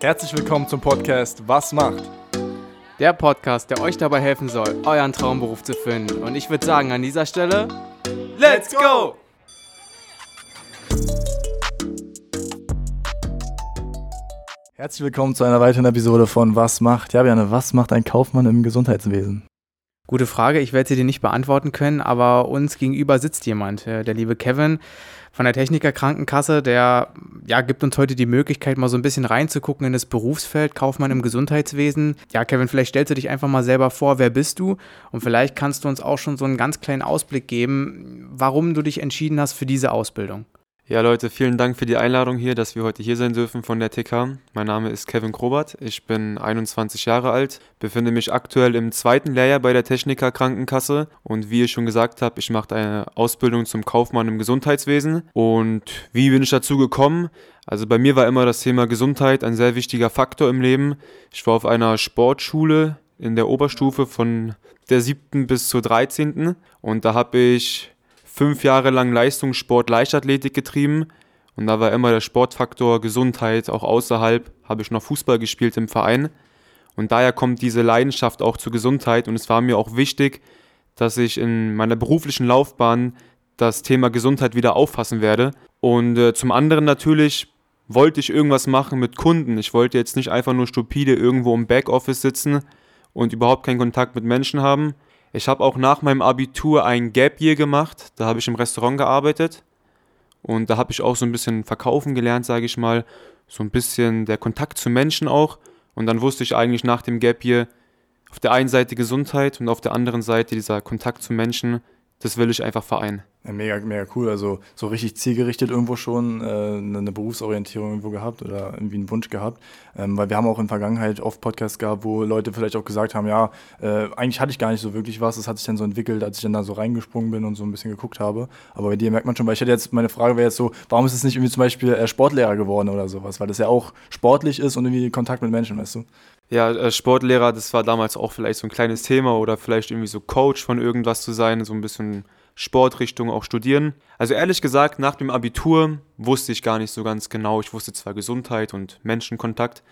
Herzlich willkommen zum Podcast Was macht? Der Podcast, der euch dabei helfen soll, euren Traumberuf zu finden. Und ich würde sagen, an dieser Stelle, Let's go! Herzlich willkommen zu einer weiteren Episode von Was macht? Ja, Björn, was macht ein Kaufmann im Gesundheitswesen? Gute Frage, ich werde sie dir nicht beantworten können, aber uns gegenüber sitzt jemand, äh, der liebe Kevin von der Techniker Krankenkasse, der ja, gibt uns heute die Möglichkeit, mal so ein bisschen reinzugucken in das Berufsfeld Kaufmann im Gesundheitswesen. Ja, Kevin, vielleicht stellst du dich einfach mal selber vor, wer bist du? Und vielleicht kannst du uns auch schon so einen ganz kleinen Ausblick geben, warum du dich entschieden hast für diese Ausbildung. Ja, Leute, vielen Dank für die Einladung hier, dass wir heute hier sein dürfen von der TK. Mein Name ist Kevin Krobert, ich bin 21 Jahre alt, befinde mich aktuell im zweiten Lehrjahr bei der Techniker Krankenkasse und wie ich schon gesagt habe, ich mache eine Ausbildung zum Kaufmann im Gesundheitswesen. Und wie bin ich dazu gekommen? Also bei mir war immer das Thema Gesundheit ein sehr wichtiger Faktor im Leben. Ich war auf einer Sportschule in der Oberstufe von der siebten bis zur dreizehnten und da habe ich fünf Jahre lang Leistungssport, Leichtathletik getrieben. Und da war immer der Sportfaktor Gesundheit, auch außerhalb habe ich noch Fußball gespielt im Verein. Und daher kommt diese Leidenschaft auch zur Gesundheit. Und es war mir auch wichtig, dass ich in meiner beruflichen Laufbahn das Thema Gesundheit wieder auffassen werde. Und äh, zum anderen natürlich wollte ich irgendwas machen mit Kunden. Ich wollte jetzt nicht einfach nur stupide irgendwo im Backoffice sitzen und überhaupt keinen Kontakt mit Menschen haben, ich habe auch nach meinem Abitur ein Gap Year gemacht. Da habe ich im Restaurant gearbeitet. Und da habe ich auch so ein bisschen verkaufen gelernt, sage ich mal. So ein bisschen der Kontakt zu Menschen auch. Und dann wusste ich eigentlich nach dem Gap Year auf der einen Seite Gesundheit und auf der anderen Seite dieser Kontakt zu Menschen, das will ich einfach vereinen. Ja, mega, mega cool. Also so richtig zielgerichtet irgendwo schon äh, eine Berufsorientierung irgendwo gehabt oder irgendwie einen Wunsch gehabt. Ähm, weil wir haben auch in der Vergangenheit oft Podcasts gehabt, wo Leute vielleicht auch gesagt haben, ja, äh, eigentlich hatte ich gar nicht so wirklich was. Das hat sich dann so entwickelt, als ich dann da so reingesprungen bin und so ein bisschen geguckt habe. Aber bei dir merkt man schon, weil ich hätte jetzt, meine Frage wäre jetzt so, warum ist es nicht irgendwie zum Beispiel äh, Sportlehrer geworden oder sowas? Weil das ja auch sportlich ist und irgendwie Kontakt mit Menschen, weißt du? Ja, äh, Sportlehrer, das war damals auch vielleicht so ein kleines Thema oder vielleicht irgendwie so Coach von irgendwas zu sein, so ein bisschen Sportrichtung auch studieren. Also ehrlich gesagt, nach dem Abitur wusste ich gar nicht so ganz genau. Ich wusste zwar Gesundheit und Menschenkontakt,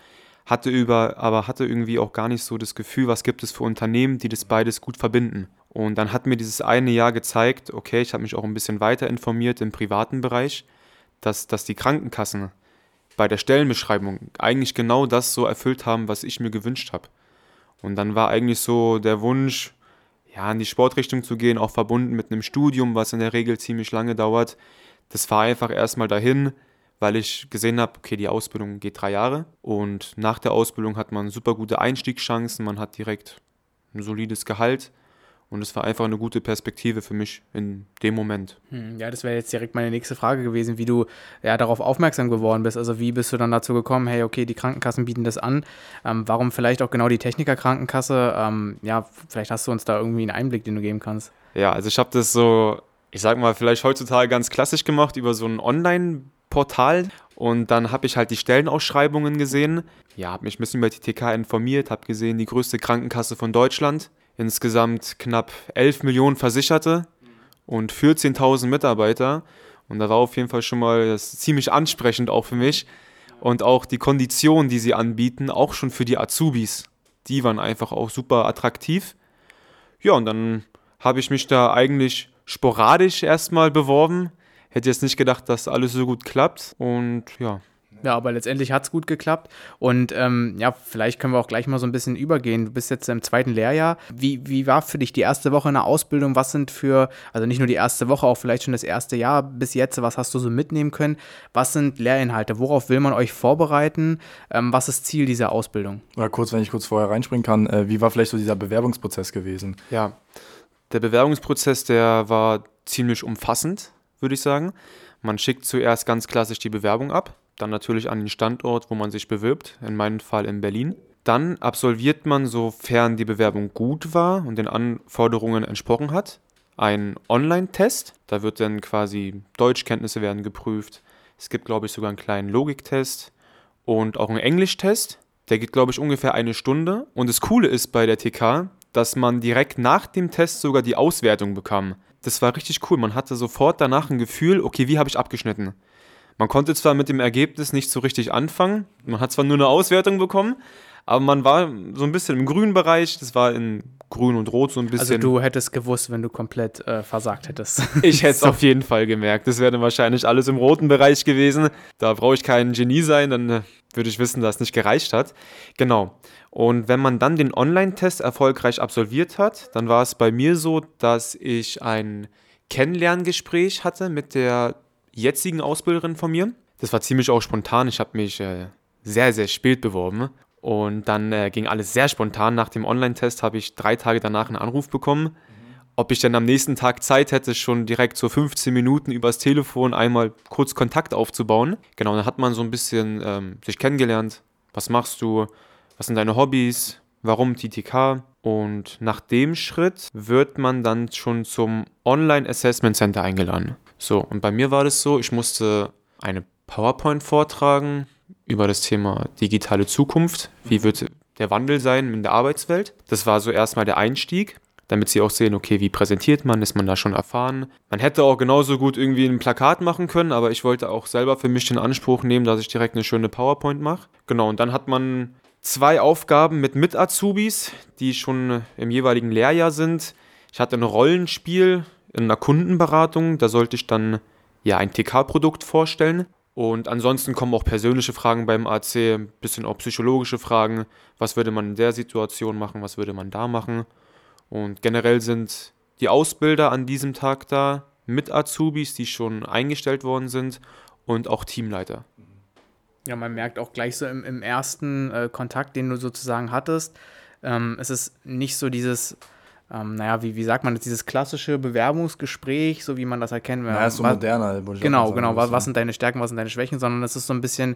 hatte über, aber hatte irgendwie auch gar nicht so das Gefühl, was gibt es für Unternehmen, die das beides gut verbinden. Und dann hat mir dieses eine Jahr gezeigt, okay, ich habe mich auch ein bisschen weiter informiert im privaten Bereich, dass, dass die Krankenkassen bei der Stellenbeschreibung eigentlich genau das so erfüllt haben, was ich mir gewünscht habe. Und dann war eigentlich so der Wunsch, ja, in die Sportrichtung zu gehen, auch verbunden mit einem Studium, was in der Regel ziemlich lange dauert. Das war einfach erstmal dahin, weil ich gesehen habe, okay, die Ausbildung geht drei Jahre und nach der Ausbildung hat man super gute Einstiegschancen, man hat direkt ein solides Gehalt und es war einfach eine gute Perspektive für mich in dem Moment. Hm, ja, das wäre jetzt direkt meine nächste Frage gewesen, wie du ja darauf aufmerksam geworden bist. Also wie bist du dann dazu gekommen, hey, okay, die Krankenkassen bieten das an. Ähm, warum vielleicht auch genau die Techniker-Krankenkasse? Ähm, ja, vielleicht hast du uns da irgendwie einen Einblick, den du geben kannst. Ja, also ich habe das so, ich sag mal, vielleicht heutzutage ganz klassisch gemacht über so ein Online-Portal. Und dann habe ich halt die Stellenausschreibungen gesehen. Ja, habe mich ein bisschen über die TK informiert, habe gesehen, die größte Krankenkasse von Deutschland insgesamt knapp 11 Millionen Versicherte und 14.000 Mitarbeiter. Und da war auf jeden Fall schon mal ziemlich ansprechend auch für mich. Und auch die Konditionen, die sie anbieten, auch schon für die Azubis, die waren einfach auch super attraktiv. Ja, und dann habe ich mich da eigentlich sporadisch erstmal beworben. Hätte jetzt nicht gedacht, dass alles so gut klappt. Und ja, ja, aber letztendlich hat es gut geklappt. Und ähm, ja, vielleicht können wir auch gleich mal so ein bisschen übergehen. Du bist jetzt im zweiten Lehrjahr. Wie, wie war für dich die erste Woche in der Ausbildung? Was sind für, also nicht nur die erste Woche, auch vielleicht schon das erste Jahr bis jetzt, was hast du so mitnehmen können? Was sind Lehrinhalte? Worauf will man euch vorbereiten? Ähm, was ist Ziel dieser Ausbildung? Oder kurz, wenn ich kurz vorher reinspringen kann, äh, wie war vielleicht so dieser Bewerbungsprozess gewesen? Ja, der Bewerbungsprozess, der war ziemlich umfassend, würde ich sagen. Man schickt zuerst ganz klassisch die Bewerbung ab dann natürlich an den Standort, wo man sich bewirbt, in meinem Fall in Berlin. Dann absolviert man, sofern die Bewerbung gut war und den Anforderungen entsprochen hat, einen Online-Test. Da wird dann quasi Deutschkenntnisse werden geprüft. Es gibt, glaube ich, sogar einen kleinen Logiktest und auch einen Englischtest. Der geht, glaube ich, ungefähr eine Stunde. Und das Coole ist bei der TK, dass man direkt nach dem Test sogar die Auswertung bekam. Das war richtig cool. Man hatte sofort danach ein Gefühl, okay, wie habe ich abgeschnitten? Man konnte zwar mit dem Ergebnis nicht so richtig anfangen, man hat zwar nur eine Auswertung bekommen, aber man war so ein bisschen im grünen Bereich, das war in grün und rot so ein bisschen. Also du hättest gewusst, wenn du komplett äh, versagt hättest. Ich hätte es so. auf jeden Fall gemerkt. Das wäre dann wahrscheinlich alles im roten Bereich gewesen. Da brauche ich kein Genie sein, dann äh, würde ich wissen, dass es nicht gereicht hat. Genau. Und wenn man dann den Online-Test erfolgreich absolviert hat, dann war es bei mir so, dass ich ein Kennenlerngespräch hatte mit der jetzigen Ausbilderin von mir. Das war ziemlich auch spontan. Ich habe mich äh, sehr, sehr spät beworben. Und dann äh, ging alles sehr spontan. Nach dem Online-Test habe ich drei Tage danach einen Anruf bekommen, ob ich dann am nächsten Tag Zeit hätte, schon direkt so 15 Minuten übers Telefon einmal kurz Kontakt aufzubauen. Genau, dann hat man so ein bisschen ähm, sich kennengelernt. Was machst du? Was sind deine Hobbys? Warum TTK? Und nach dem Schritt wird man dann schon zum Online Assessment Center eingeladen. So, und bei mir war das so, ich musste eine PowerPoint vortragen über das Thema digitale Zukunft. Wie wird der Wandel sein in der Arbeitswelt? Das war so erstmal der Einstieg, damit sie auch sehen, okay, wie präsentiert man, ist man da schon erfahren. Man hätte auch genauso gut irgendwie ein Plakat machen können, aber ich wollte auch selber für mich den Anspruch nehmen, dass ich direkt eine schöne PowerPoint mache. Genau, und dann hat man zwei Aufgaben mit Mit-Azubis, die schon im jeweiligen Lehrjahr sind. Ich hatte ein Rollenspiel in einer Kundenberatung, da sollte ich dann ja ein TK-Produkt vorstellen. Und ansonsten kommen auch persönliche Fragen beim AC, ein bisschen auch psychologische Fragen. Was würde man in der Situation machen? Was würde man da machen? Und generell sind die Ausbilder an diesem Tag da mit Azubis, die schon eingestellt worden sind und auch Teamleiter. Ja, man merkt auch gleich so im, im ersten äh, Kontakt, den du sozusagen hattest, ähm, es ist nicht so dieses ähm, naja, wie, wie sagt man das, dieses klassische Bewerbungsgespräch, so wie man das erkennt. Halt ja, ist so moderner. Genau, genau. Was, was sind deine Stärken, was sind deine Schwächen, sondern es ist so ein bisschen,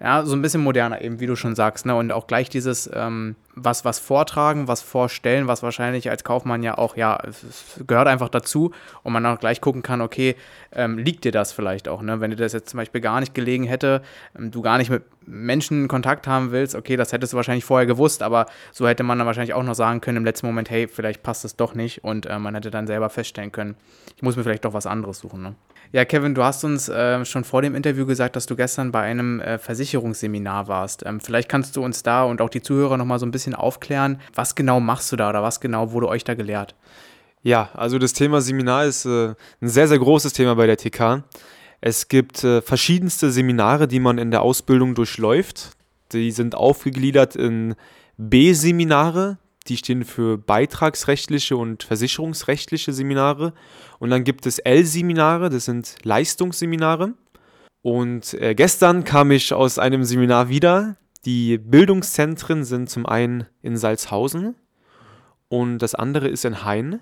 ja, so ein bisschen moderner eben, wie du schon sagst. Ne? Und auch gleich dieses, ähm, was, was vortragen, was vorstellen, was wahrscheinlich als Kaufmann ja auch, ja, es gehört einfach dazu und man auch gleich gucken kann, okay, ähm, liegt dir das vielleicht auch, ne? Wenn dir das jetzt zum Beispiel gar nicht gelegen hätte, ähm, du gar nicht mit Menschen Kontakt haben willst, okay, das hättest du wahrscheinlich vorher gewusst, aber so hätte man dann wahrscheinlich auch noch sagen können im letzten Moment, hey, vielleicht passt es doch nicht und äh, man hätte dann selber feststellen können, ich muss mir vielleicht doch was anderes suchen, ne? Ja, Kevin, du hast uns äh, schon vor dem Interview gesagt, dass du gestern bei einem äh, Versicherungsseminar warst. Ähm, vielleicht kannst du uns da und auch die Zuhörer noch mal so ein bisschen aufklären, was genau machst du da oder was genau wurde euch da gelehrt? Ja, also das Thema Seminar ist äh, ein sehr, sehr großes Thema bei der TK. Es gibt äh, verschiedenste Seminare, die man in der Ausbildung durchläuft. Die sind aufgegliedert in B-Seminare, die stehen für beitragsrechtliche und versicherungsrechtliche Seminare. Und dann gibt es L-Seminare, das sind Leistungsseminare. Und äh, gestern kam ich aus einem Seminar wieder. Die Bildungszentren sind zum einen in Salzhausen und das andere ist in Hain.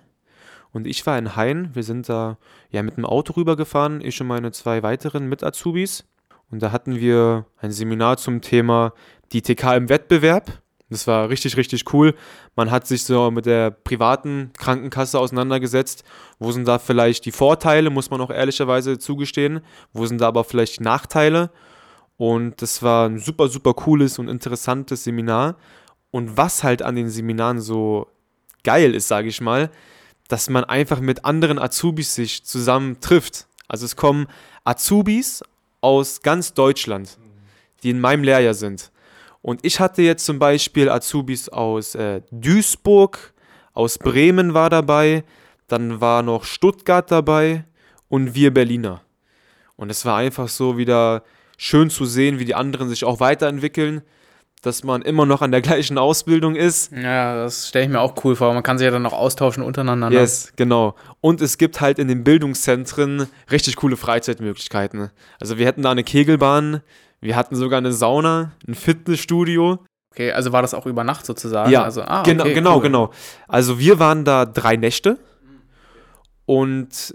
Und ich war in Hain. Wir sind da ja mit dem Auto rübergefahren, ich und meine zwei weiteren Mit-Azubis. Und da hatten wir ein Seminar zum Thema die TK im Wettbewerb. Das war richtig, richtig cool. Man hat sich so mit der privaten Krankenkasse auseinandergesetzt. Wo sind da vielleicht die Vorteile, muss man auch ehrlicherweise zugestehen. Wo sind da aber vielleicht Nachteile? Und das war ein super, super cooles und interessantes Seminar. Und was halt an den Seminaren so geil ist, sage ich mal, dass man einfach mit anderen Azubis sich zusammen trifft. Also es kommen Azubis aus ganz Deutschland, die in meinem Lehrjahr sind. Und ich hatte jetzt zum Beispiel Azubis aus äh, Duisburg, aus Bremen war dabei, dann war noch Stuttgart dabei und wir Berliner. Und es war einfach so wieder schön zu sehen, wie die anderen sich auch weiterentwickeln, dass man immer noch an der gleichen Ausbildung ist. Ja, das stelle ich mir auch cool vor. Man kann sich ja dann noch austauschen untereinander. Yes, genau. Und es gibt halt in den Bildungszentren richtig coole Freizeitmöglichkeiten. Also wir hätten da eine Kegelbahn, wir hatten sogar eine Sauna, ein Fitnessstudio. Okay, also war das auch über Nacht sozusagen? Ja, also, ah, genau, okay, genau, cool. genau. Also wir waren da drei Nächte und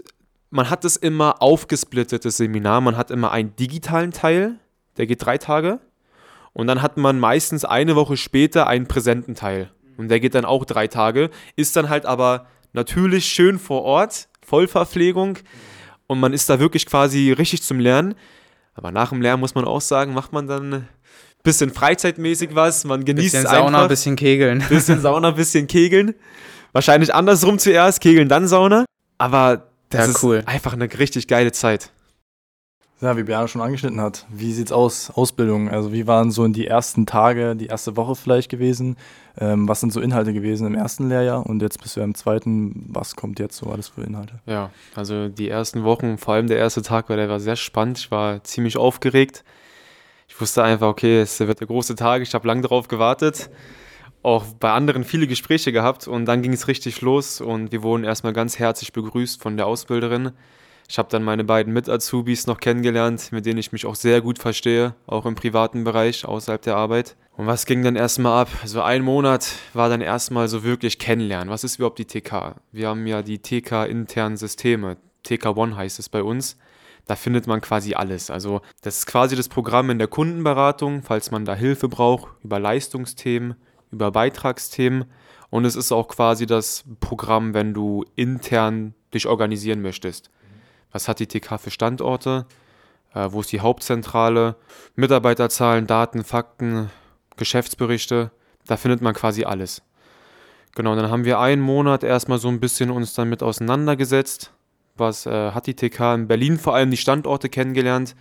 man hat es immer aufgesplittet, das Seminar. Man hat immer einen digitalen Teil, der geht drei Tage. Und dann hat man meistens eine Woche später einen präsenten Teil. Und der geht dann auch drei Tage. Ist dann halt aber natürlich schön vor Ort, Vollverpflegung. Und man ist da wirklich quasi richtig zum Lernen. Aber nach dem Lernen muss man auch sagen, macht man dann ein bisschen freizeitmäßig was. Man genießt bisschen Sauna, einfach. bisschen Kegeln. Bisschen Sauna, bisschen Kegeln. Wahrscheinlich andersrum zuerst, Kegeln, dann Sauna. Aber das ja, cool. ist einfach eine richtig geile Zeit. Ja, wie Björn schon angeschnitten hat, wie sieht's aus? Ausbildung, also wie waren so in die ersten Tage, die erste Woche vielleicht gewesen? Ähm, was sind so Inhalte gewesen im ersten Lehrjahr und jetzt bist du ja im zweiten. Was kommt jetzt so alles für Inhalte? Ja, also die ersten Wochen, vor allem der erste Tag, weil der war sehr spannend. Ich war ziemlich aufgeregt. Ich wusste einfach, okay, es wird der große Tag. Ich habe lange darauf gewartet. Auch bei anderen viele Gespräche gehabt und dann ging es richtig los und wir wurden erstmal ganz herzlich begrüßt von der Ausbilderin. Ich habe dann meine beiden Mit-Azubis noch kennengelernt, mit denen ich mich auch sehr gut verstehe, auch im privaten Bereich, außerhalb der Arbeit. Und was ging dann erstmal ab? So ein Monat war dann erstmal so wirklich kennenlernen. Was ist überhaupt die TK? Wir haben ja die TK-internen Systeme. TK One heißt es bei uns. Da findet man quasi alles. Also das ist quasi das Programm in der Kundenberatung, falls man da Hilfe braucht, über Leistungsthemen, über Beitragsthemen. Und es ist auch quasi das Programm, wenn du intern dich organisieren möchtest was hat die TK für Standorte, äh, wo ist die Hauptzentrale, Mitarbeiterzahlen, Daten, Fakten, Geschäftsberichte, da findet man quasi alles. Genau, dann haben wir einen Monat erstmal so ein bisschen uns damit auseinandergesetzt, was äh, hat die TK in Berlin vor allem die Standorte kennengelernt,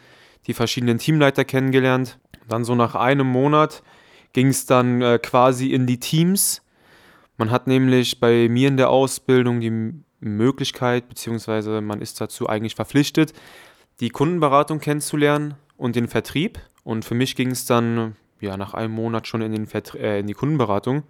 die verschiedenen Teamleiter kennengelernt. Dann so nach einem Monat ging es dann äh, quasi in die Teams. Man hat nämlich bei mir in der Ausbildung die Möglichkeit, beziehungsweise man ist dazu eigentlich verpflichtet, die Kundenberatung kennenzulernen und den Vertrieb. Und für mich ging es dann ja nach einem Monat schon in, den äh, in die Kundenberatung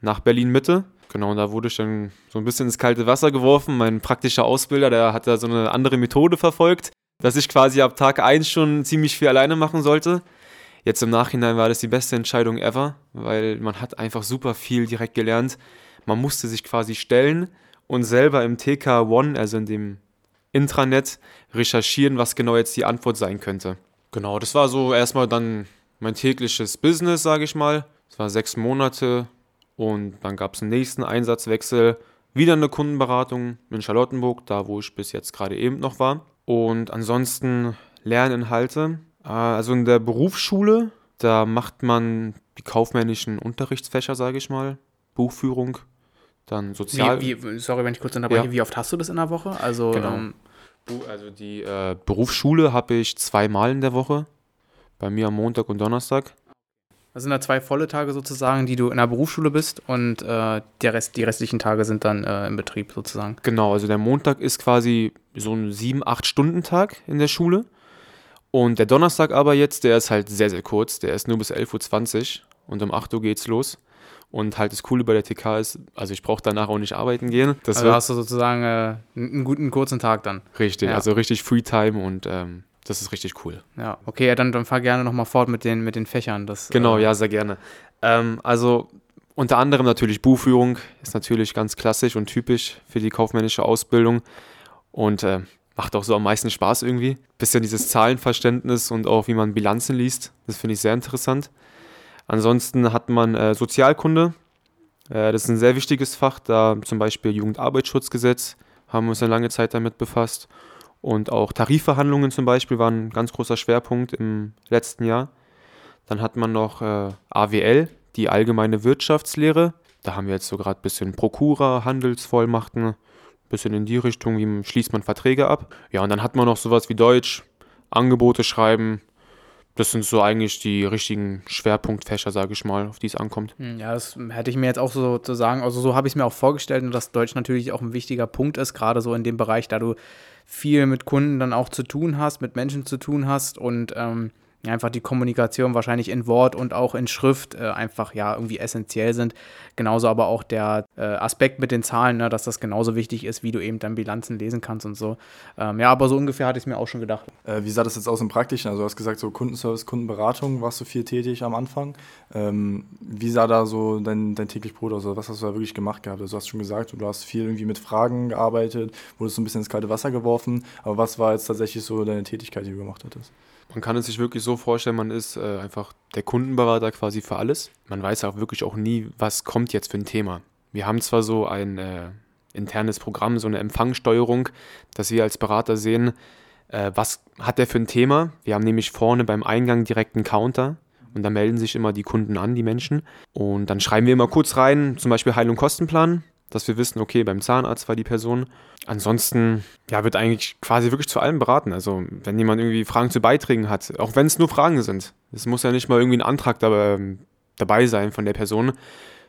nach Berlin Mitte. Genau, und da wurde ich dann so ein bisschen ins kalte Wasser geworfen. Mein praktischer Ausbilder, der hat da so eine andere Methode verfolgt, dass ich quasi ab Tag 1 schon ziemlich viel alleine machen sollte. Jetzt im Nachhinein war das die beste Entscheidung ever, weil man hat einfach super viel direkt gelernt. Man musste sich quasi stellen und selber im TK One, also in dem Intranet, recherchieren, was genau jetzt die Antwort sein könnte. Genau, das war so erstmal dann mein tägliches Business, sage ich mal. Es war sechs Monate und dann gab es einen nächsten Einsatzwechsel. Wieder eine Kundenberatung in Charlottenburg, da wo ich bis jetzt gerade eben noch war. Und ansonsten Lerninhalte. Äh, also in der Berufsschule, da macht man die kaufmännischen Unterrichtsfächer, sage ich mal. Buchführung, dann sozial. Wie, wie, sorry, wenn ich kurz unterbreche. Ja. Wie oft hast du das in der Woche? Also, genau. ähm, also die äh, Berufsschule habe ich zweimal in der Woche. Bei mir am Montag und Donnerstag. Das sind da zwei volle Tage sozusagen, die du in der Berufsschule bist und äh, der Rest, die restlichen Tage sind dann äh, im Betrieb sozusagen. Genau, also der Montag ist quasi so ein 7-8-Stunden-Tag in der Schule. Und der Donnerstag aber jetzt, der ist halt sehr, sehr kurz. Der ist nur bis 11.20 Uhr und um 8 Uhr geht's los. Und halt das Coole bei der TK ist, also ich brauche danach auch nicht arbeiten gehen. Das also hast du sozusagen äh, einen guten kurzen Tag dann. Richtig, ja. also richtig Freetime und ähm, das ist richtig cool. Ja, okay, ja, dann, dann fahr gerne nochmal fort mit den, mit den Fächern. Das, genau, äh, ja, sehr gerne. Ähm, also unter anderem natürlich Buchführung ist natürlich ganz klassisch und typisch für die kaufmännische Ausbildung und äh, macht auch so am meisten Spaß irgendwie. Bisschen dieses Zahlenverständnis und auch wie man Bilanzen liest, das finde ich sehr interessant. Ansonsten hat man äh, Sozialkunde. Äh, das ist ein sehr wichtiges Fach, da zum Beispiel Jugendarbeitsschutzgesetz haben wir uns eine lange Zeit damit befasst. Und auch Tarifverhandlungen zum Beispiel waren ein ganz großer Schwerpunkt im letzten Jahr. Dann hat man noch äh, AWL, die allgemeine Wirtschaftslehre. Da haben wir jetzt so gerade ein bisschen Prokura, Handelsvollmachten, bisschen in die Richtung, wie schließt man Verträge ab. Ja, und dann hat man noch sowas wie Deutsch, Angebote schreiben, das sind so eigentlich die richtigen Schwerpunktfächer, sage ich mal, auf die es ankommt. Hm, ja, das hätte ich mir jetzt auch so zu sagen. Also so habe ich es mir auch vorgestellt dass Deutsch natürlich auch ein wichtiger Punkt ist, gerade so in dem Bereich, da du viel mit Kunden dann auch zu tun hast, mit Menschen zu tun hast und ähm, einfach die Kommunikation wahrscheinlich in Wort und auch in Schrift äh, einfach ja irgendwie essentiell sind. Genauso aber auch der äh, Aspekt mit den Zahlen, ne, dass das genauso wichtig ist, wie du eben dann Bilanzen lesen kannst und so. Ähm, ja, aber so ungefähr hatte ich es mir auch schon gedacht. Äh, wie sah das jetzt aus im Praktischen? Also du hast gesagt, so Kundenservice, Kundenberatung warst du viel tätig am Anfang. Ähm, wie sah da so dein, dein täglich Brot aus? Also was hast du da wirklich gemacht gehabt? Also du hast schon gesagt, du hast viel irgendwie mit Fragen gearbeitet, wurdest so ein bisschen ins kalte Wasser geworfen. Aber was war jetzt tatsächlich so deine Tätigkeit, die du gemacht hattest? Man kann es sich wirklich so vorstellen, man ist äh, einfach der Kundenberater quasi für alles. Man weiß auch wirklich auch nie, was kommt jetzt für ein Thema. Wir haben zwar so ein äh, internes Programm, so eine Empfangssteuerung, dass wir als Berater sehen, äh, was hat der für ein Thema. Wir haben nämlich vorne beim Eingang direkt einen Counter und da melden sich immer die Kunden an, die Menschen. Und dann schreiben wir immer kurz rein, zum Beispiel Heilung Kostenplan. Dass wir wissen, okay, beim Zahnarzt war die Person. Ansonsten, ja, wird eigentlich quasi wirklich zu allem beraten. Also, wenn jemand irgendwie Fragen zu Beiträgen hat, auch wenn es nur Fragen sind. Es muss ja nicht mal irgendwie ein Antrag dabei, ähm, dabei sein von der Person.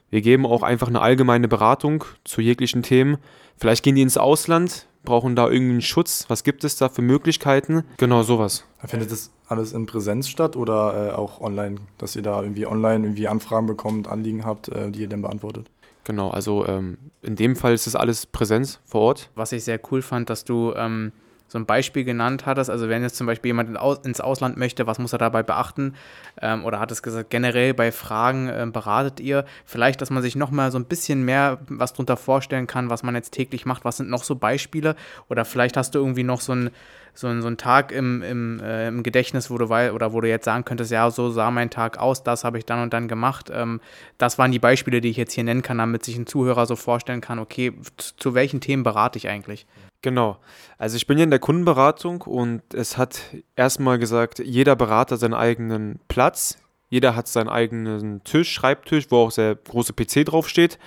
Wir geben auch einfach eine allgemeine Beratung zu jeglichen Themen. Vielleicht gehen die ins Ausland, brauchen da irgendeinen Schutz. Was gibt es da für Möglichkeiten? Genau sowas. Findet das alles in Präsenz statt oder äh, auch online, dass ihr da irgendwie online irgendwie Anfragen bekommt, Anliegen habt, äh, die ihr dann beantwortet? Genau, also ähm, in dem Fall ist das alles Präsenz vor Ort. Was ich sehr cool fand, dass du ähm, so ein Beispiel genannt hattest. Also wenn jetzt zum Beispiel jemand ins Ausland möchte, was muss er dabei beachten? Ähm, oder hat es gesagt, generell bei Fragen ähm, beratet ihr? Vielleicht, dass man sich nochmal so ein bisschen mehr was darunter vorstellen kann, was man jetzt täglich macht. Was sind noch so Beispiele? Oder vielleicht hast du irgendwie noch so ein so ein, so ein Tag im, im, äh, im Gedächtnis, wo du weil, oder wo du jetzt sagen könntest, ja, so sah mein Tag aus, das habe ich dann und dann gemacht. Ähm, das waren die Beispiele, die ich jetzt hier nennen kann, damit sich ein Zuhörer so vorstellen kann, okay, zu welchen Themen berate ich eigentlich? Genau. Also ich bin hier in der Kundenberatung und es hat erstmal gesagt, jeder Berater seinen eigenen Platz. Jeder hat seinen eigenen Tisch, Schreibtisch, wo auch der große PC draufsteht.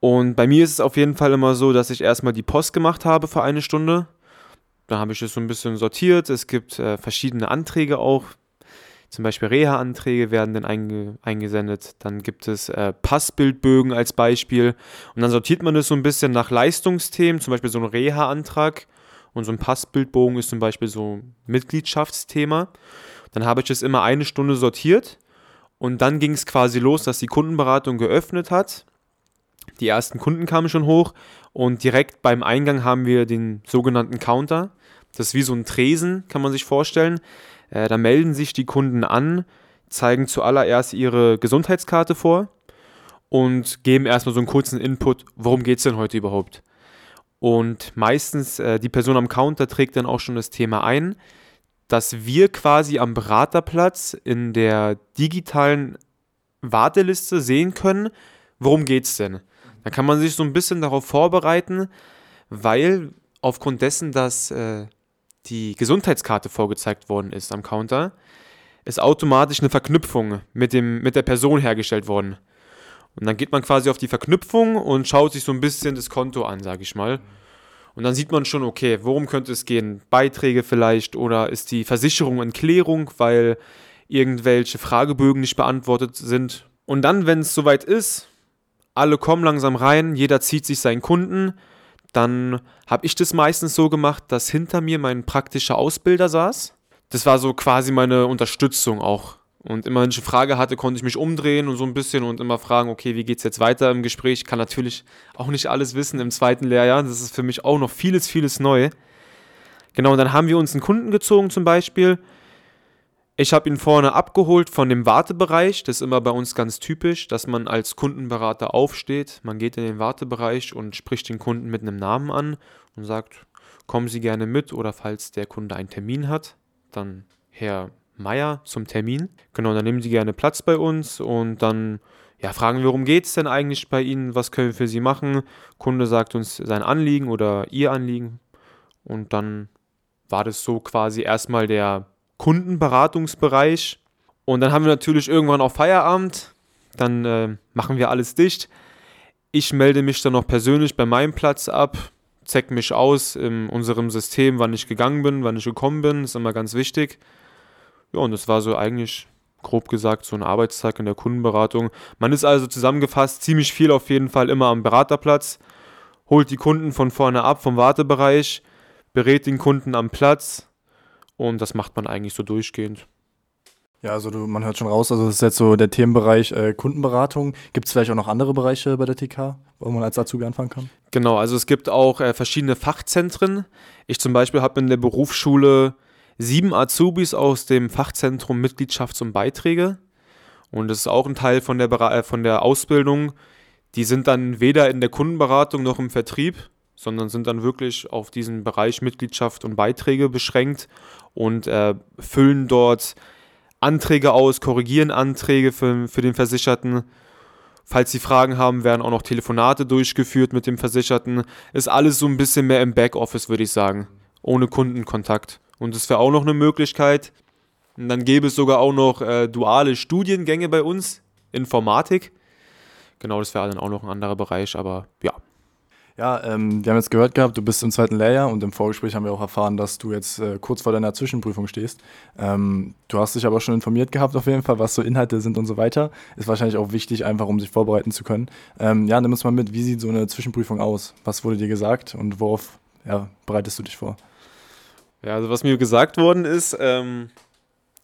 Und bei mir ist es auf jeden Fall immer so, dass ich erstmal die Post gemacht habe für eine Stunde. Da habe ich es so ein bisschen sortiert. Es gibt äh, verschiedene Anträge auch, zum Beispiel Reha-Anträge werden dann einge eingesendet. Dann gibt es äh, Passbildbögen als Beispiel. Und dann sortiert man das so ein bisschen nach Leistungsthemen, zum Beispiel so ein Reha-Antrag. Und so ein Passbildbogen ist zum Beispiel so ein Mitgliedschaftsthema. Dann habe ich das immer eine Stunde sortiert. Und dann ging es quasi los, dass die Kundenberatung geöffnet hat. Die ersten Kunden kamen schon hoch. Und direkt beim Eingang haben wir den sogenannten Counter. Das ist wie so ein Tresen, kann man sich vorstellen. Äh, da melden sich die Kunden an, zeigen zuallererst ihre Gesundheitskarte vor und geben erstmal so einen kurzen Input, worum geht es denn heute überhaupt. Und meistens, äh, die Person am Counter trägt dann auch schon das Thema ein, dass wir quasi am Beraterplatz in der digitalen Warteliste sehen können, worum geht es denn. Da kann man sich so ein bisschen darauf vorbereiten, weil aufgrund dessen, dass äh, die Gesundheitskarte vorgezeigt worden ist am Counter, ist automatisch eine Verknüpfung mit, dem, mit der Person hergestellt worden. Und dann geht man quasi auf die Verknüpfung und schaut sich so ein bisschen das Konto an, sage ich mal. Und dann sieht man schon, okay, worum könnte es gehen? Beiträge vielleicht oder ist die Versicherung in Klärung, weil irgendwelche Fragebögen nicht beantwortet sind. Und dann, wenn es soweit ist, alle kommen langsam rein, jeder zieht sich seinen Kunden, dann habe ich das meistens so gemacht, dass hinter mir mein praktischer Ausbilder saß. Das war so quasi meine Unterstützung auch. Und immer wenn ich eine Frage hatte, konnte ich mich umdrehen und so ein bisschen und immer fragen, okay, wie geht es jetzt weiter im Gespräch? Ich kann natürlich auch nicht alles wissen im zweiten Lehrjahr. Das ist für mich auch noch vieles, vieles neu. Genau, und dann haben wir uns einen Kunden gezogen zum Beispiel. Ich habe ihn vorne abgeholt von dem Wartebereich. Das ist immer bei uns ganz typisch, dass man als Kundenberater aufsteht. Man geht in den Wartebereich und spricht den Kunden mit einem Namen an und sagt, kommen Sie gerne mit oder falls der Kunde einen Termin hat, dann Herr Meier zum Termin. Genau, dann nehmen Sie gerne Platz bei uns und dann ja, fragen wir, worum geht es denn eigentlich bei Ihnen? Was können wir für Sie machen? Kunde sagt uns sein Anliegen oder Ihr Anliegen. Und dann war das so quasi erstmal der Kundenberatungsbereich. Und dann haben wir natürlich irgendwann auch Feierabend. Dann äh, machen wir alles dicht. Ich melde mich dann noch persönlich bei meinem Platz ab, zeig mich aus in unserem System, wann ich gegangen bin, wann ich gekommen bin. ist immer ganz wichtig. Ja, und das war so eigentlich grob gesagt so ein Arbeitstag in der Kundenberatung. Man ist also zusammengefasst ziemlich viel auf jeden Fall immer am Beraterplatz, holt die Kunden von vorne ab vom Wartebereich, berät den Kunden am Platz, und das macht man eigentlich so durchgehend. Ja, also du, man hört schon raus, also das ist jetzt so der Themenbereich äh, Kundenberatung. Gibt es vielleicht auch noch andere Bereiche bei der TK, wo man als Azubi anfangen kann? Genau, also es gibt auch äh, verschiedene Fachzentren. Ich zum Beispiel habe in der Berufsschule sieben Azubis aus dem Fachzentrum Mitgliedschafts- und Beiträge. Und das ist auch ein Teil von der, äh, von der Ausbildung. Die sind dann weder in der Kundenberatung noch im Vertrieb, sondern sind dann wirklich auf diesen Bereich Mitgliedschaft und Beiträge beschränkt und äh, füllen dort Anträge aus, korrigieren Anträge für, für den Versicherten. Falls Sie Fragen haben, werden auch noch Telefonate durchgeführt mit dem Versicherten. Ist alles so ein bisschen mehr im Backoffice, würde ich sagen, ohne Kundenkontakt. Und das wäre auch noch eine Möglichkeit. Und dann gäbe es sogar auch noch äh, duale Studiengänge bei uns, Informatik. Genau, das wäre dann auch noch ein anderer Bereich, aber ja, Ja, ähm, wir haben jetzt gehört gehabt, du bist im zweiten Lehrjahr und im Vorgespräch haben wir auch erfahren, dass du jetzt äh, kurz vor deiner Zwischenprüfung stehst. Ähm, du hast dich aber schon informiert gehabt auf jeden Fall, was so Inhalte sind und so weiter. Ist wahrscheinlich auch wichtig, einfach um sich vorbereiten zu können. Ähm, ja, nimm uns mal mit, wie sieht so eine Zwischenprüfung aus? Was wurde dir gesagt und worauf ja, bereitest du dich vor? Ja, also was mir gesagt worden ist, ähm,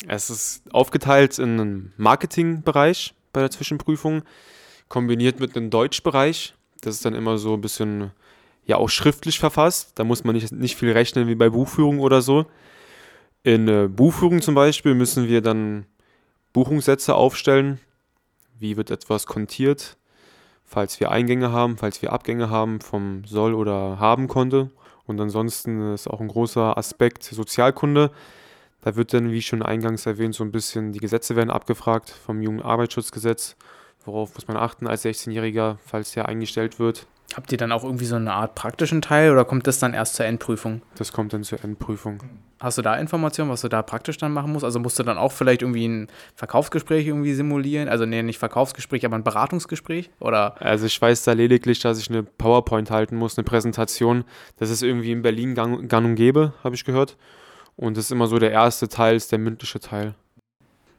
es ist aufgeteilt in einen Marketingbereich bei der Zwischenprüfung, kombiniert mit einem Deutschbereich. Das ist dann immer so ein bisschen, ja, auch schriftlich verfasst. Da muss man nicht, nicht viel rechnen wie bei Buchführung oder so. In äh, Buchführung zum Beispiel müssen wir dann Buchungssätze aufstellen. Wie wird etwas kontiert? Falls wir Eingänge haben, falls wir Abgänge haben vom Soll- oder Haben-Konto. Und ansonsten ist auch ein großer Aspekt Sozialkunde. Da wird dann, wie schon eingangs erwähnt, so ein bisschen die Gesetze werden abgefragt vom Jugendarbeitsschutzgesetz. Worauf muss man achten als 16-Jähriger, falls der eingestellt wird? Habt ihr dann auch irgendwie so eine Art praktischen Teil oder kommt das dann erst zur Endprüfung? Das kommt dann zur Endprüfung. Hast du da Informationen, was du da praktisch dann machen musst? Also musst du dann auch vielleicht irgendwie ein Verkaufsgespräch irgendwie simulieren? Also nee, nicht Verkaufsgespräch, aber ein Beratungsgespräch? Oder? Also ich weiß da lediglich, dass ich eine PowerPoint halten muss, eine Präsentation. Das ist irgendwie in Berlin gang, gang und gäbe, habe ich gehört. Und das ist immer so der erste Teil, ist der mündliche Teil.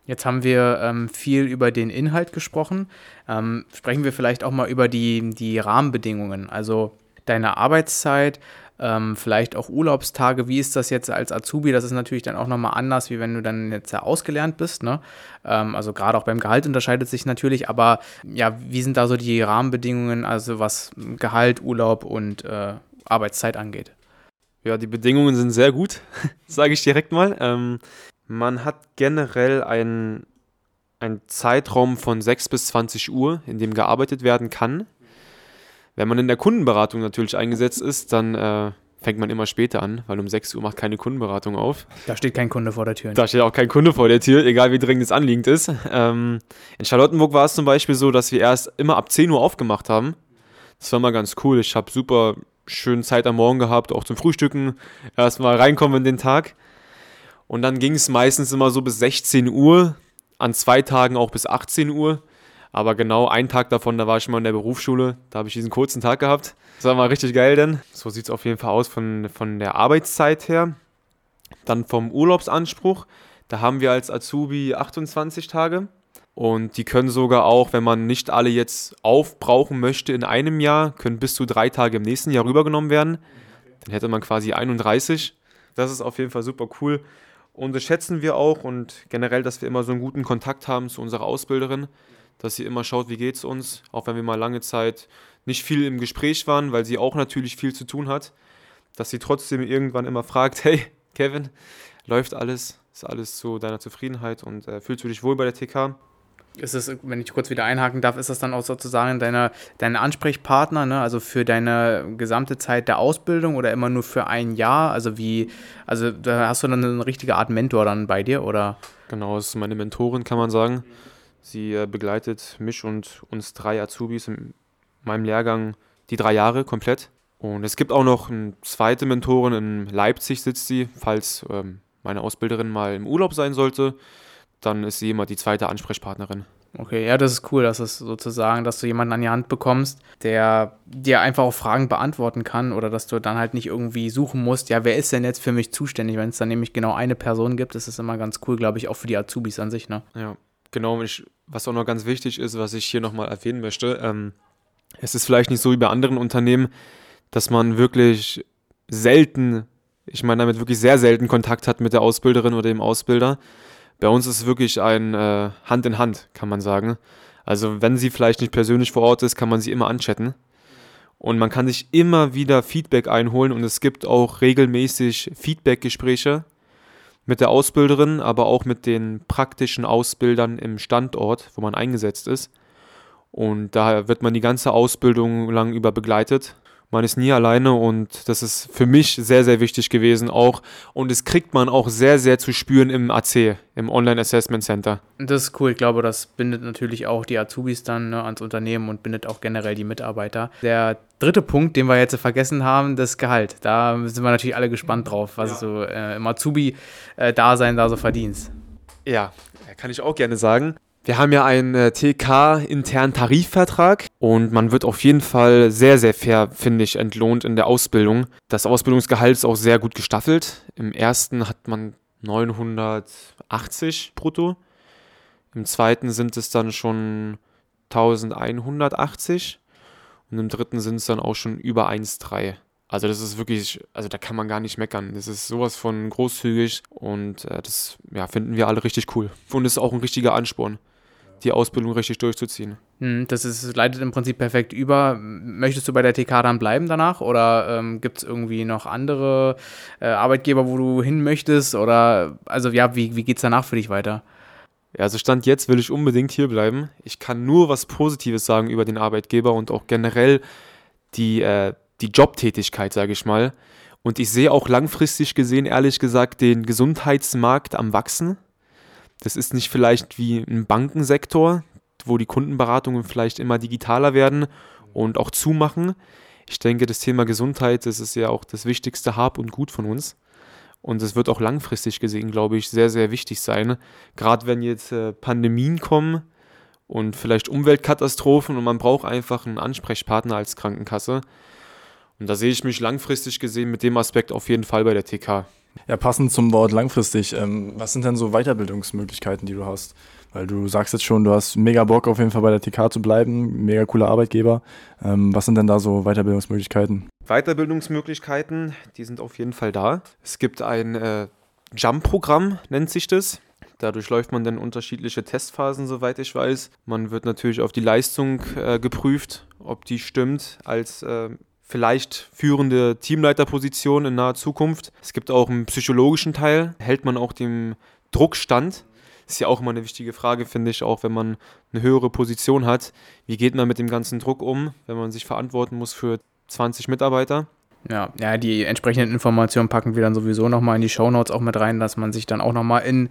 Jetzt haben wir ähm, viel über den Inhalt gesprochen. Ähm, sprechen wir vielleicht auch mal über die, die Rahmenbedingungen, also deine Arbeitszeit, ähm, vielleicht auch Urlaubstage. Wie ist das jetzt als Azubi? Das ist natürlich dann auch nochmal anders, wie wenn du dann jetzt ja ausgelernt bist. Ne? Ähm, also gerade auch beim Gehalt unterscheidet sich natürlich, aber ja, wie sind da so die Rahmenbedingungen, also was Gehalt, Urlaub und äh, Arbeitszeit angeht? Ja, die Bedingungen sind sehr gut, sage ich direkt mal. Ähm, man hat generell einen, einen Zeitraum von 6 bis 20 Uhr, in dem gearbeitet werden kann. Wenn man in der Kundenberatung natürlich eingesetzt ist, dann äh, fängt man immer später an, weil um 6 Uhr macht keine Kundenberatung auf. Da steht kein Kunde vor der Tür. Da steht auch kein Kunde vor der Tür, egal wie dringend es anliegend ist. Ähm, in Charlottenburg war es zum Beispiel so, dass wir erst immer ab 10 Uhr aufgemacht haben. Das war mal ganz cool. Ich habe super schön Zeit am Morgen gehabt, auch zum Frühstücken. Erstmal reinkommen in den Tag. Und dann ging es meistens immer so bis 16 Uhr, an zwei Tagen auch bis 18 Uhr. Aber genau einen Tag davon, da war ich mal in der Berufsschule, da habe ich diesen kurzen Tag gehabt. Das war mal richtig geil denn. So sieht es auf jeden Fall aus von, von der Arbeitszeit her. Dann vom Urlaubsanspruch, da haben wir als Azubi 28 Tage. Und die können sogar auch, wenn man nicht alle jetzt aufbrauchen möchte in einem Jahr, können bis zu drei Tage im nächsten Jahr rübergenommen werden. Dann hätte man quasi 31. Das ist auf jeden Fall super cool. Und das schätzen wir auch und generell, dass wir immer so einen guten Kontakt haben zu unserer Ausbilderin, dass sie immer schaut, wie geht es uns, auch wenn wir mal lange Zeit nicht viel im Gespräch waren, weil sie auch natürlich viel zu tun hat, dass sie trotzdem irgendwann immer fragt, hey, Kevin, läuft alles, ist alles zu deiner Zufriedenheit und äh, fühlst du dich wohl bei der TK? Ist es, wenn ich kurz wieder einhaken darf, ist das dann auch sozusagen deine, deine Ansprechpartner, ne? also für deine gesamte Zeit der Ausbildung oder immer nur für ein Jahr? Also wie, also da hast du dann eine richtige Art Mentor dann bei dir oder? Genau, das ist meine Mentorin, kann man sagen. Sie äh, begleitet mich und uns drei Azubis in meinem Lehrgang die drei Jahre komplett. Und es gibt auch noch eine zweite Mentorin, in Leipzig sitzt sie, falls ähm, meine Ausbilderin mal im Urlaub sein sollte dann ist sie immer die zweite Ansprechpartnerin. Okay, ja, das ist cool, dass es sozusagen, dass du jemanden an die Hand bekommst, der dir einfach auch Fragen beantworten kann oder dass du dann halt nicht irgendwie suchen musst, ja, wer ist denn jetzt für mich zuständig? Wenn es dann nämlich genau eine Person gibt, ist es immer ganz cool, glaube ich, auch für die Azubis an sich, ne? Ja, genau. Ich, was auch noch ganz wichtig ist, was ich hier nochmal erwähnen möchte, ähm, es ist vielleicht nicht so wie bei anderen Unternehmen, dass man wirklich selten, ich meine damit wirklich sehr selten Kontakt hat mit der Ausbilderin oder dem Ausbilder bei uns ist es wirklich ein äh, Hand in Hand, kann man sagen. Also wenn sie vielleicht nicht persönlich vor Ort ist, kann man sie immer anchatten. Und man kann sich immer wieder Feedback einholen und es gibt auch regelmäßig Feedback-Gespräche mit der Ausbilderin, aber auch mit den praktischen Ausbildern im Standort, wo man eingesetzt ist. Und da wird man die ganze Ausbildung lang über begleitet man ist nie alleine und das ist für mich sehr, sehr wichtig gewesen auch. Und es kriegt man auch sehr, sehr zu spüren im AC, im Online Assessment Center. Das ist cool. Ich glaube, das bindet natürlich auch die Azubis dann ne, ans Unternehmen und bindet auch generell die Mitarbeiter. Der dritte Punkt, den wir jetzt vergessen haben, das Gehalt. Da sind wir natürlich alle gespannt drauf, was ja. du äh, im Azubi-Dasein äh, da so verdienst. Ja, kann ich auch gerne sagen. Wir haben ja einen äh, TK-internen Tarifvertrag und man wird auf jeden Fall sehr, sehr fair, finde ich, entlohnt in der Ausbildung. Das Ausbildungsgehalt ist auch sehr gut gestaffelt. Im ersten hat man 980 brutto. Im zweiten sind es dann schon 1180 und im dritten sind es dann auch schon über 1,3. Also das ist wirklich, also da kann man gar nicht meckern. Das ist sowas von großzügig und äh, das ja, finden wir alle richtig cool. Und es ist auch ein richtiger Ansporn, die Ausbildung richtig durchzuziehen. Hm, das ist, leitet im Prinzip perfekt über. Möchtest du bei der TK dann bleiben danach oder ähm, gibt es irgendwie noch andere äh, Arbeitgeber, wo du hin möchtest? Oder also ja, wie, wie geht es danach für dich weiter? Ja, also Stand jetzt will ich unbedingt hier bleiben. Ich kann nur was Positives sagen über den Arbeitgeber und auch generell die äh, die Jobtätigkeit, sage ich mal. Und ich sehe auch langfristig gesehen, ehrlich gesagt, den Gesundheitsmarkt am Wachsen. Das ist nicht vielleicht wie ein Bankensektor, wo die Kundenberatungen vielleicht immer digitaler werden und auch zumachen. Ich denke, das Thema Gesundheit, das ist ja auch das wichtigste Hab und Gut von uns. Und es wird auch langfristig gesehen, glaube ich, sehr, sehr wichtig sein. Gerade wenn jetzt äh, Pandemien kommen und vielleicht Umweltkatastrophen und man braucht einfach einen Ansprechpartner als Krankenkasse. Und da sehe ich mich langfristig gesehen mit dem Aspekt auf jeden Fall bei der TK. Ja, passend zum Wort langfristig. Ähm, was sind denn so Weiterbildungsmöglichkeiten, die du hast? Weil du sagst jetzt schon, du hast mega Bock auf jeden Fall bei der TK zu bleiben, mega cooler Arbeitgeber. Ähm, was sind denn da so Weiterbildungsmöglichkeiten? Weiterbildungsmöglichkeiten, die sind auf jeden Fall da. Es gibt ein äh, Jump-Programm, nennt sich das. Dadurch läuft man dann unterschiedliche Testphasen, soweit ich weiß. Man wird natürlich auf die Leistung äh, geprüft, ob die stimmt als äh, vielleicht führende Teamleiterposition in naher Zukunft. Es gibt auch einen psychologischen Teil. Hält man auch dem Druck stand? Ist ja auch immer eine wichtige Frage, finde ich, auch wenn man eine höhere Position hat. Wie geht man mit dem ganzen Druck um, wenn man sich verantworten muss für 20 Mitarbeiter? Ja, ja, die entsprechenden Informationen packen wir dann sowieso nochmal in die Shownotes auch mit rein, dass man sich dann auch nochmal in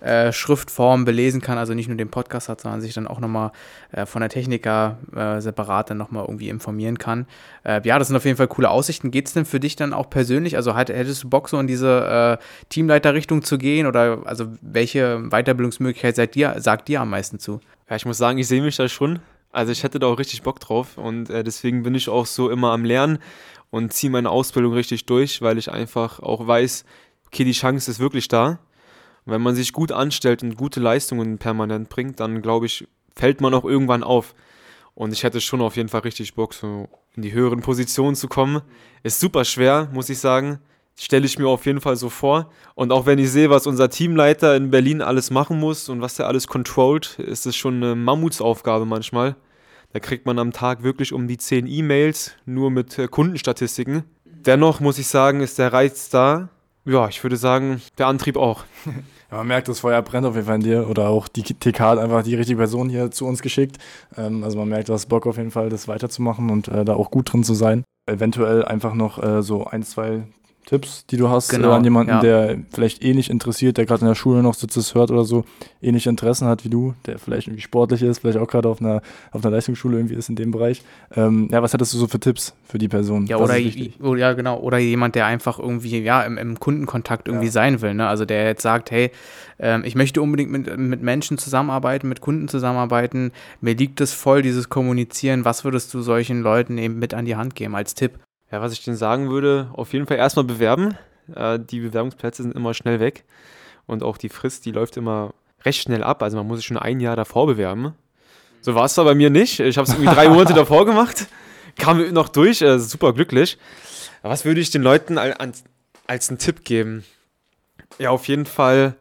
äh, Schriftform belesen kann, also nicht nur den Podcast hat, sondern sich dann auch nochmal äh, von der Techniker äh, separat dann nochmal irgendwie informieren kann. Äh, ja, das sind auf jeden Fall coole Aussichten. Geht es denn für dich dann auch persönlich? Also halt, hättest du Bock, so in diese äh, Teamleiterrichtung zu gehen? Oder also welche Weiterbildungsmöglichkeit sagt dir, sagt dir am meisten zu? Ja, ich muss sagen, ich sehe mich da schon. Also ich hätte da auch richtig Bock drauf und äh, deswegen bin ich auch so immer am Lernen und ziehe meine Ausbildung richtig durch, weil ich einfach auch weiß, okay, die Chance ist wirklich da. Wenn man sich gut anstellt und gute Leistungen permanent bringt, dann glaube ich, fällt man auch irgendwann auf. Und ich hätte schon auf jeden Fall richtig Bock, so in die höheren Positionen zu kommen. Ist super schwer, muss ich sagen. Stelle ich mir auf jeden Fall so vor. Und auch wenn ich sehe, was unser Teamleiter in Berlin alles machen muss und was er alles controlt, ist es schon eine Mammutsaufgabe manchmal. Da kriegt man am Tag wirklich um die 10 E-Mails, nur mit äh, Kundenstatistiken. Dennoch muss ich sagen, ist der Reiz da. Ja, ich würde sagen, der Antrieb auch. Ja, man merkt, das Feuer brennt auf jeden Fall in dir. Oder auch die TK hat einfach die richtige Person hier zu uns geschickt. Ähm, also man merkt, du hast Bock auf jeden Fall, das weiterzumachen und äh, da auch gut drin zu sein. Eventuell einfach noch äh, so ein, zwei Tipps, die du hast genau, an jemanden, ja. der vielleicht eh nicht interessiert, der gerade in der Schule noch sitzt, es hört oder so, ähnliche Interessen hat wie du, der vielleicht irgendwie sportlich ist, vielleicht auch gerade auf einer, auf einer Leistungsschule irgendwie ist in dem Bereich. Ähm, ja, was hättest du so für Tipps für die Person? Ja, oder, oh, ja genau, oder jemand, der einfach irgendwie ja, im, im Kundenkontakt irgendwie ja. sein will. Ne? Also der jetzt sagt, hey, ähm, ich möchte unbedingt mit, mit Menschen zusammenarbeiten, mit Kunden zusammenarbeiten, mir liegt es voll, dieses Kommunizieren. Was würdest du solchen Leuten eben mit an die Hand geben als Tipp? Ja, was ich denn sagen würde, auf jeden Fall erstmal bewerben. Äh, die Bewerbungsplätze sind immer schnell weg und auch die Frist, die läuft immer recht schnell ab. Also man muss sich schon ein Jahr davor bewerben. So war es da bei mir nicht. Ich habe es irgendwie drei Monate davor gemacht, kam noch durch, äh, super glücklich. was würde ich den Leuten als, als einen Tipp geben? Ja, auf jeden Fall,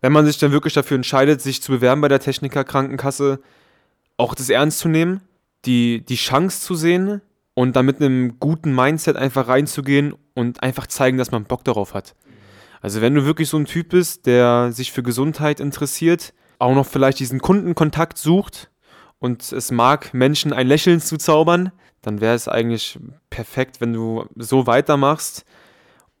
wenn man sich dann wirklich dafür entscheidet, sich zu bewerben bei der Techniker Krankenkasse, auch das ernst zu nehmen, die, die Chance zu sehen, und dann mit einem guten Mindset einfach reinzugehen und einfach zeigen, dass man Bock darauf hat. Also wenn du wirklich so ein Typ bist, der sich für Gesundheit interessiert, auch noch vielleicht diesen Kundenkontakt sucht und es mag, Menschen ein Lächeln zu zaubern, dann wäre es eigentlich perfekt, wenn du so weitermachst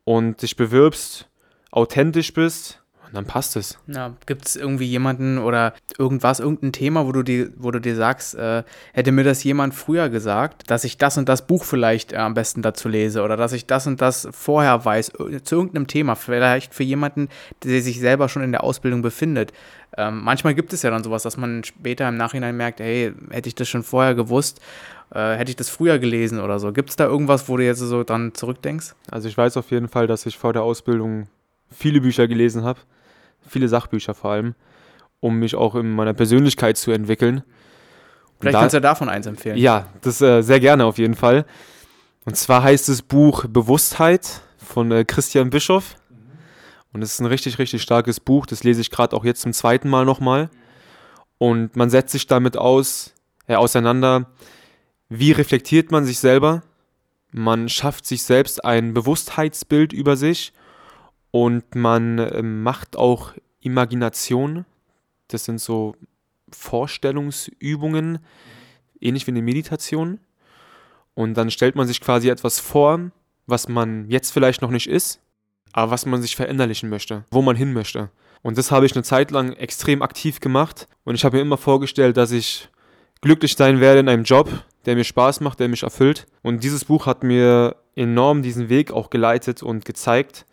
und dich bewirbst, authentisch bist Und dann passt es. Ja, Gibt es irgendwie jemanden oder irgendwas, irgendein Thema, wo du dir, wo du dir sagst, äh, hätte mir das jemand früher gesagt, dass ich das und das Buch vielleicht äh, am besten dazu lese oder dass ich das und das vorher weiß, äh, zu irgendeinem Thema, vielleicht für jemanden, der sich selber schon in der Ausbildung befindet. Ähm, manchmal gibt es ja dann sowas, dass man später im Nachhinein merkt, hey, hätte ich das schon vorher gewusst, äh, hätte ich das früher gelesen oder so. Gibt es da irgendwas, wo du jetzt so dran zurückdenkst? Also ich weiß auf jeden Fall, dass ich vor der Ausbildung viele Bücher gelesen habe viele Sachbücher vor allem, um mich auch in meiner Persönlichkeit zu entwickeln. Vielleicht da, kannst du davon eins empfehlen. Ja, das äh, sehr gerne auf jeden Fall. Und zwar heißt das Buch Bewusstheit von äh, Christian Bischoff. Und es ist ein richtig, richtig starkes Buch. Das lese ich gerade auch jetzt zum zweiten Mal nochmal. Und man setzt sich damit aus, äh, auseinander, wie reflektiert man sich selber. Man schafft sich selbst ein Bewusstheitsbild über sich und man äh, macht auch Imagination. Das sind so Vorstellungsübungen, ähnlich wie eine Meditation. Und dann stellt man sich quasi etwas vor, was man jetzt vielleicht noch nicht ist, aber was man sich verinnerlichen möchte, wo man hin möchte. Und das habe ich eine Zeit lang extrem aktiv gemacht. Und ich habe mir immer vorgestellt, dass ich glücklich sein werde in einem Job, der mir Spaß macht, der mich erfüllt. Und dieses Buch hat mir enorm diesen Weg auch geleitet und gezeigt.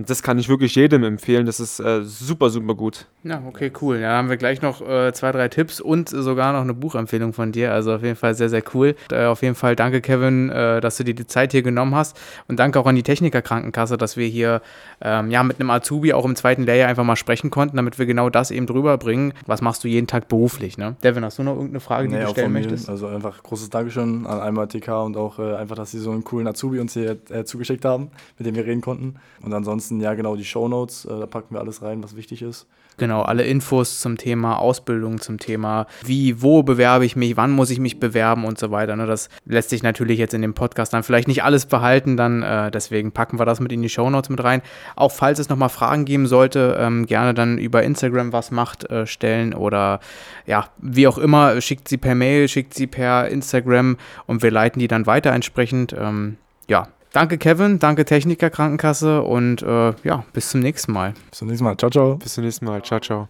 Und das kann ich wirklich jedem empfehlen. Das ist äh, super, super gut. Ja, okay, cool. Ja, haben wir gleich noch äh, zwei, drei Tipps und sogar noch eine Buchempfehlung von dir. Also auf jeden Fall sehr, sehr cool. Äh, auf jeden Fall danke, Kevin, äh, dass du dir die Zeit hier genommen hast. Und danke auch an die Technikerkrankenkasse, dass wir hier ähm, ja, mit einem Azubi auch im zweiten Lehrjahr einfach mal sprechen konnten, damit wir genau das eben drüber bringen. Was machst du jeden Tag beruflich? Ne? Devin, hast du noch irgendeine Frage, die nee, du stellen möchtest? Also einfach großes Dankeschön an einmal TK und auch äh, einfach, dass sie so einen coolen Azubi uns hier äh, zugeschickt haben, mit dem wir reden konnten. Und ansonsten, ja, genau, die Shownotes, da packen wir alles rein, was wichtig ist. Genau, alle Infos zum Thema Ausbildung, zum Thema, wie, wo bewerbe ich mich, wann muss ich mich bewerben und so weiter. Ne? Das lässt sich natürlich jetzt in dem Podcast dann vielleicht nicht alles behalten, dann äh, deswegen packen wir das mit in die Show Notes mit rein. Auch falls es nochmal Fragen geben sollte, ähm, gerne dann über Instagram was macht, äh, stellen oder ja, wie auch immer, schickt sie per Mail, schickt sie per Instagram und wir leiten die dann weiter entsprechend. Ähm, ja, Danke, Kevin. Danke, Techniker Krankenkasse. Und äh, ja, bis zum nächsten Mal. Bis zum nächsten Mal. Ciao, ciao. Bis zum nächsten Mal. Ciao, ciao.